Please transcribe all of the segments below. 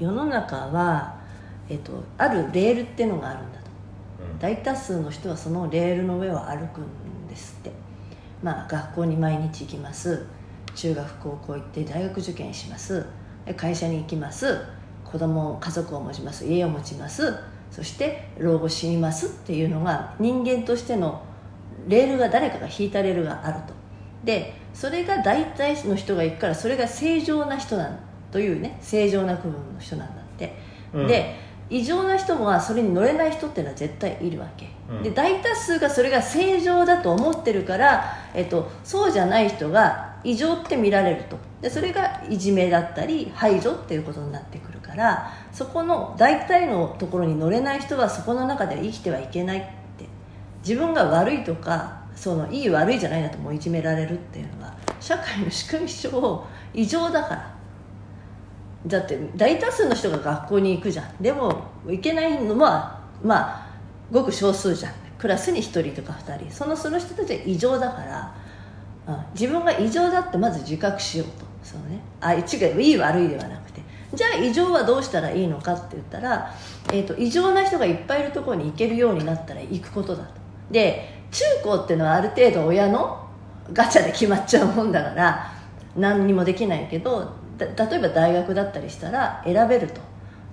世の中は、えっと、あるレールっていうのがあるんだと。大多数の人はそのレールの上を歩くんですって。まあ学校に毎日行きます。中学高校行って大学受験します。会社に行きます。子供家族を持ちます。家を持ちます。そして老後死にますっていうのが人間としてのレールが誰かが引いたレールがあると。でそれが大体の人が行くからそれが正常な人なんというね正常な区分の人なんだって、うん、で異常な人もそれに乗れない人っていうのは絶対いるわけ、うん、で大多数がそれが正常だと思ってるから、えっと、そうじゃない人が異常って見られると。でそれがいじめだったり排除っていうことになってくるからそこの大体のところに乗れない人はそこの中では生きてはいけないって。自分が悪いとかそのいい悪いじゃないなともいじめられるっていうのは社会の仕組み上異常だからだって大多数の人が学校に行くじゃん。でも行けないのはまあごく少数じゃん。クラスに1人とか2人。そのその人たちは異常だから自分が異常だってまず自覚しようと。そうね。あ違ういい悪いではなくて。じゃあ異常はどうしたらいいのかって言ったら、えーと、異常な人がいっぱいいるところに行けるようになったら行くことだと。で中高っていうのはある程度親のガチャで決まっちゃうもんだから何にもできないけど例えば大学だったりしたら選べると。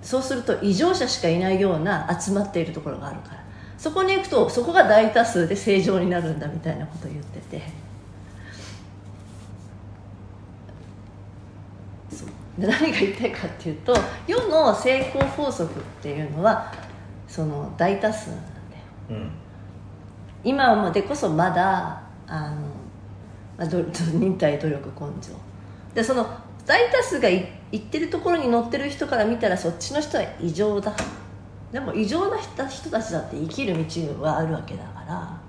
そうすると異常者しかいないような集まっているところがあるから。そこに行くとそこが大多数で正常になるんだみたいなことを言ってて。で何が言いたいかっていうと世の成功法則っていうのはその大多数なんだよ、うん、今までこそまだあの、忍耐努力根性。でその大多数がい言ってるところに乗ってる人から見たらそっちの人は異常だ。でも異常な人たちだって生きる道はあるわけだから。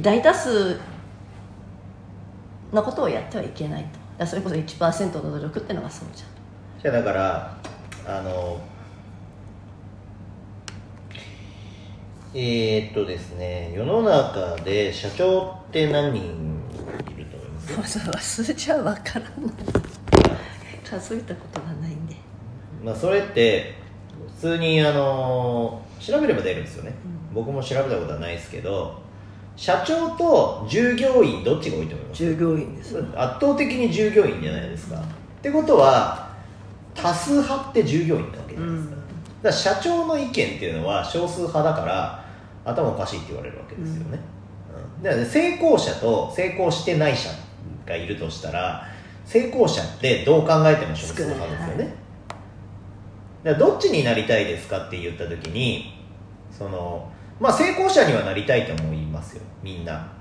大多数のことをやってはいけないと。だそれこそ1%の努力っていうのがそうじゃん。じゃだからあのえー、っとですね世の中で社長って何人いると思いますもう数字は分からない数えたことがないんでまあそれって普通にあの調べれば出るんですよね、うん、僕も調べたことはないですけど社長と従業員どっちが多いと思います？従業員です。圧倒的に従業員じゃないですか、ってことは多数派って従業員なわけじゃないですか,、だから社長の意見っていうのは少数派だから頭おかしいって言われるわけですよね、うん、だから成功者と成功してない者がいるとしたら成功者ってどう考えても少数派ですよね、だからどっちになりたいですかって言った時にそのまあ成功者にはなりたいと思いますよ。みんな。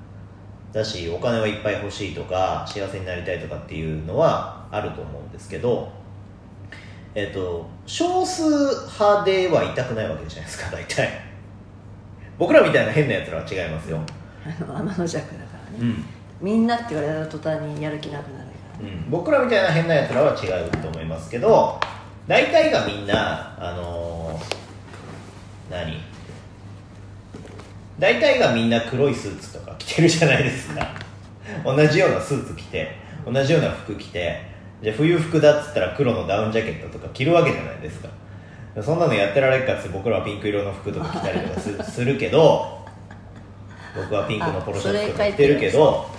だしお金はいっぱい欲しいとか幸せになりたいとかっていうのはあると思うんですけどえっ、ー、と少数派ではいたくないわけじゃないですか大体。僕らみたいな変なやつらは違いますよ。あの天の弱だからね、うん、みんなって言われた途端にやる気なくなる、うん、僕らみたいな変なやつらは違うと思いますけど大体がみんなあのー、何？大体がみんな黒いスーツとか着てるじゃないですか。同じようなスーツ着て同じような服着てじゃあ冬服だっつったら黒のダウンジャケットとか着るわけじゃないですか。そんなのやってられるかって僕らはピンク色の服とか着たりとかすするけど僕はピンクのポロシャツとか着てるけど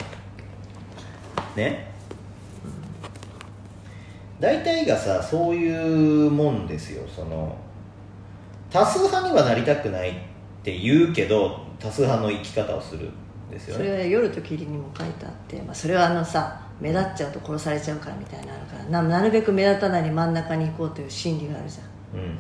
ね。大体がさそういうもんですよ。その多数派にはなりたくないって言うけど多数派の生き方をするんですよね。それは夜と霧にも書いてあって、まあ、それはあのさ目立っちゃうと殺されちゃうからみたいなのあるからななるべく目立たないに真ん中に行こうという心理があるじゃん、うん、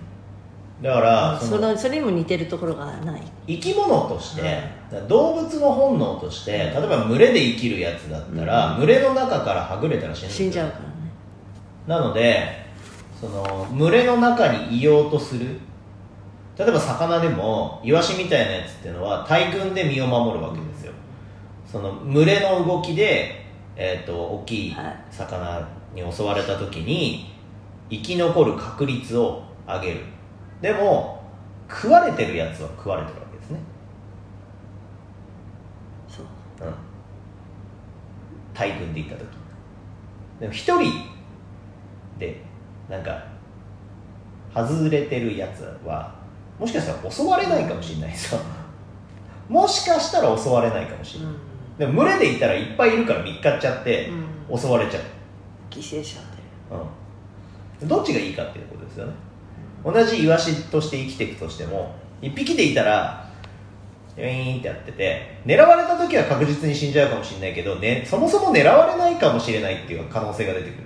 だからそのそれにも似てるところがない。生き物として、うん、動物の本能として例えば群れで生きるやつだったら、うん、群れの中からはぐれたら死ん死んじゃうからね。なのでその群れの中にいようとする。例えば魚でもイワシみたいなやつっていうのは大群で身を守るわけですよ。その群れの動きで、えーと、大きい。魚に襲われた時に生き残る確率を上げるでも食われてるやつは食われてるわけですね。そう、うん、大群で行った時。でも一人でなんか外れてるやつはもしかしたら襲われないかもしれないですよもしかしたら襲われないかもしれない、うん。でも群れでいたらいっぱいいるから見っかっちゃってうん。襲われちゃう、犠牲者でうん、どっちがいいかっていうことですよね同じイワシとして生きていくとしても1匹でいたらウィーンってやってて狙われた時は確実に死んじゃうかもしれないけど、ね、そもそも狙われないかもしれないっていう可能性が出てくる。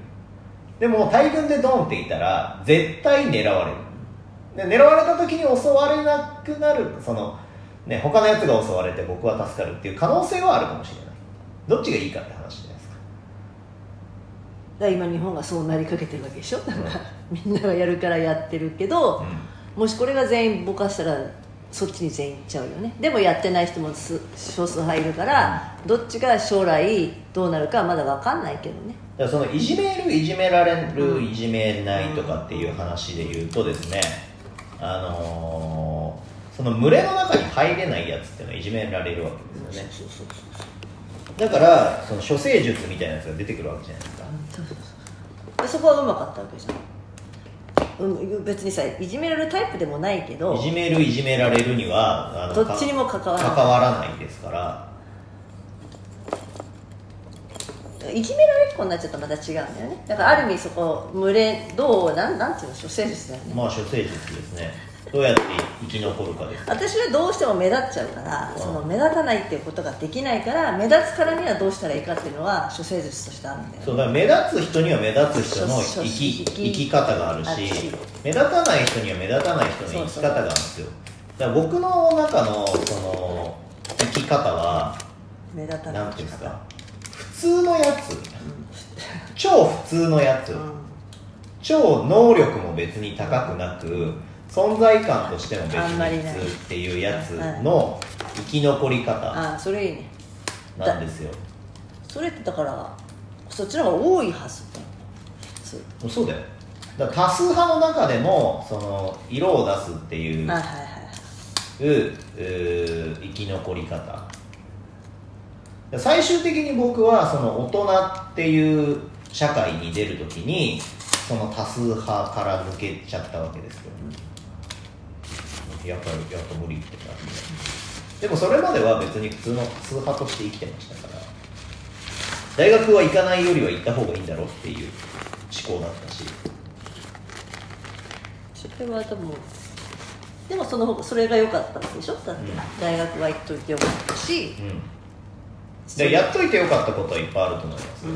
でも大群でドンっていたら絶対狙われる。で狙われた時に襲われなくなるその、ね、他のやつが襲われて僕は助かるっていう可能性はあるかもしれない。どっちがいいかって話で。すかだから今日本がそうなりかけてるわけでしょ？なんかみんながやるからやってるけど、もしこれが全員ぼかしたらそっちに全員行っちゃうよね。でもやってない人もす少数派いるからどっちが将来どうなるかはまだ分かんないけどね。だからそのいじめるいじめられるいじめないとかっていう話で言うとですねあのーその群れの中に入れないやつっていうのはいじめられるわけですよね。そうそうそうだからその処世術みたいなやつが出てくるわけじゃないですか。そうそうそう。でそこはうまかったわけじゃん、うん、別にさいじめられるタイプでもないけどいじめるいじめられるにはあのどっちにも関わらない。関わらないですから。いじめられっ子になっちゃったらまた違うんだよね。だからある意味そこ群れどうなんなんていうの処世術だよね、まあ処世術ですねどうやって生き残るかです。私はどうしても目立っちゃうからうん。その目立たないっていうことができないから目立つからにはどうしたらいいかっていうのは処世術としてあるんだよそうだから目立つ人には目立つ人の生き生き生き方があるし目立たない人には目立たない人の生き方があるんですよ。だから僕の中のその生き方は目立たないなんていうんですか。普通のやつ。超普通のやつ、うん。超能力も別に高くなく存在感としても別に普通っていうやつの生き残り方ああそれいいね。なんですよ。それってだからそっちの方が多いはず。普通そうだよ。だから多数派の中でもその色を出すっていうあはいはいはい。うう生き残り方。最終的に僕はその大人っていう社会に出るときにその多数派から抜けちゃったわけですよ、やっぱりやっぱ無理って感じで。でもそれまでは別に普通の多数派として生きてましたから。大学は行かないよりは行った方がいいんだろうっていう思考だったし。それは多分でもその方それが良かったわけでしょ？だって、うん。大学は行っといてよかったし、うん。で。やっといてよかったことはいっぱいあると思います、うん、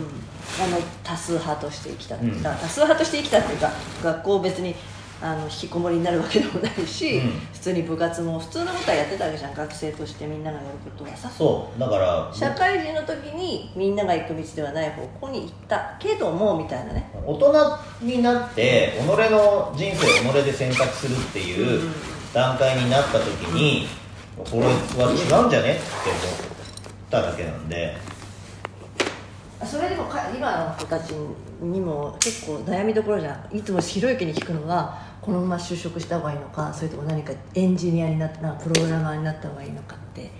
あの多数派として生きた、うん。多数派として生きたっていうか学校別にあの引きこもりになるわけでもないし、うん。普通に部活も普通のことはやってたわけじゃん学生としてみんながやることはさ。そう。だから社会人の時にみんなが行く道ではない方向に行ったけどもみたいなね。大人になって己の人生を己で選択するっていう段階になった時に、これは違うんじゃねって思っただけなんで。それでもか今の子たちにも結構悩みどころじゃん。いつもひろゆきに聞くのはこのまま就職した方がいいのかそれとも何かエンジニアになったなプログラマーになった方がいいのかって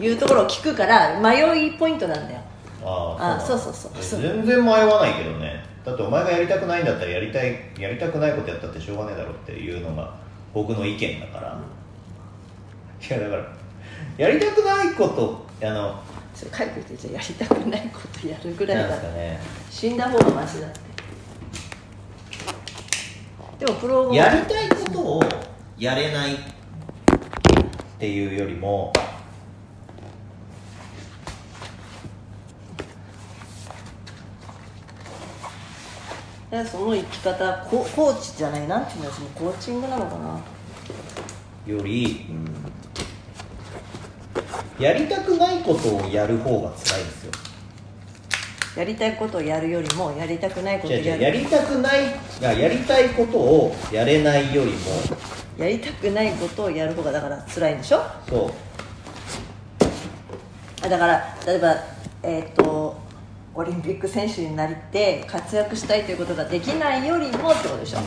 いうところを聞くから迷いポイントなんだよ。ああそうそうそうそう。全然迷わないけどね。だってお前がやりたくないんだったらやりたいやりたくないことやったってしょうがねえだろっていうのが僕の意見だから、いやだからやりたくないことあのそれ書いておいてじゃあやりたくないことやるぐらいだ。ね。死んだ方がマシだってでもプログやりたいことをやれないっていうよりもえその生き方ココーチじゃないなんていうのそのコーチングなのかな。より、やりたくないことをやる方が辛いんですよやりたいことをやるよりもやりたくないことをやる。うやりたくないややりたいことをやれないよりも。やりたくないことをやる方がだから辛いんでしょ？そう。あだから例えばえっ、とオリンピック選手になりて活躍したいということができないよりもってことでしょ？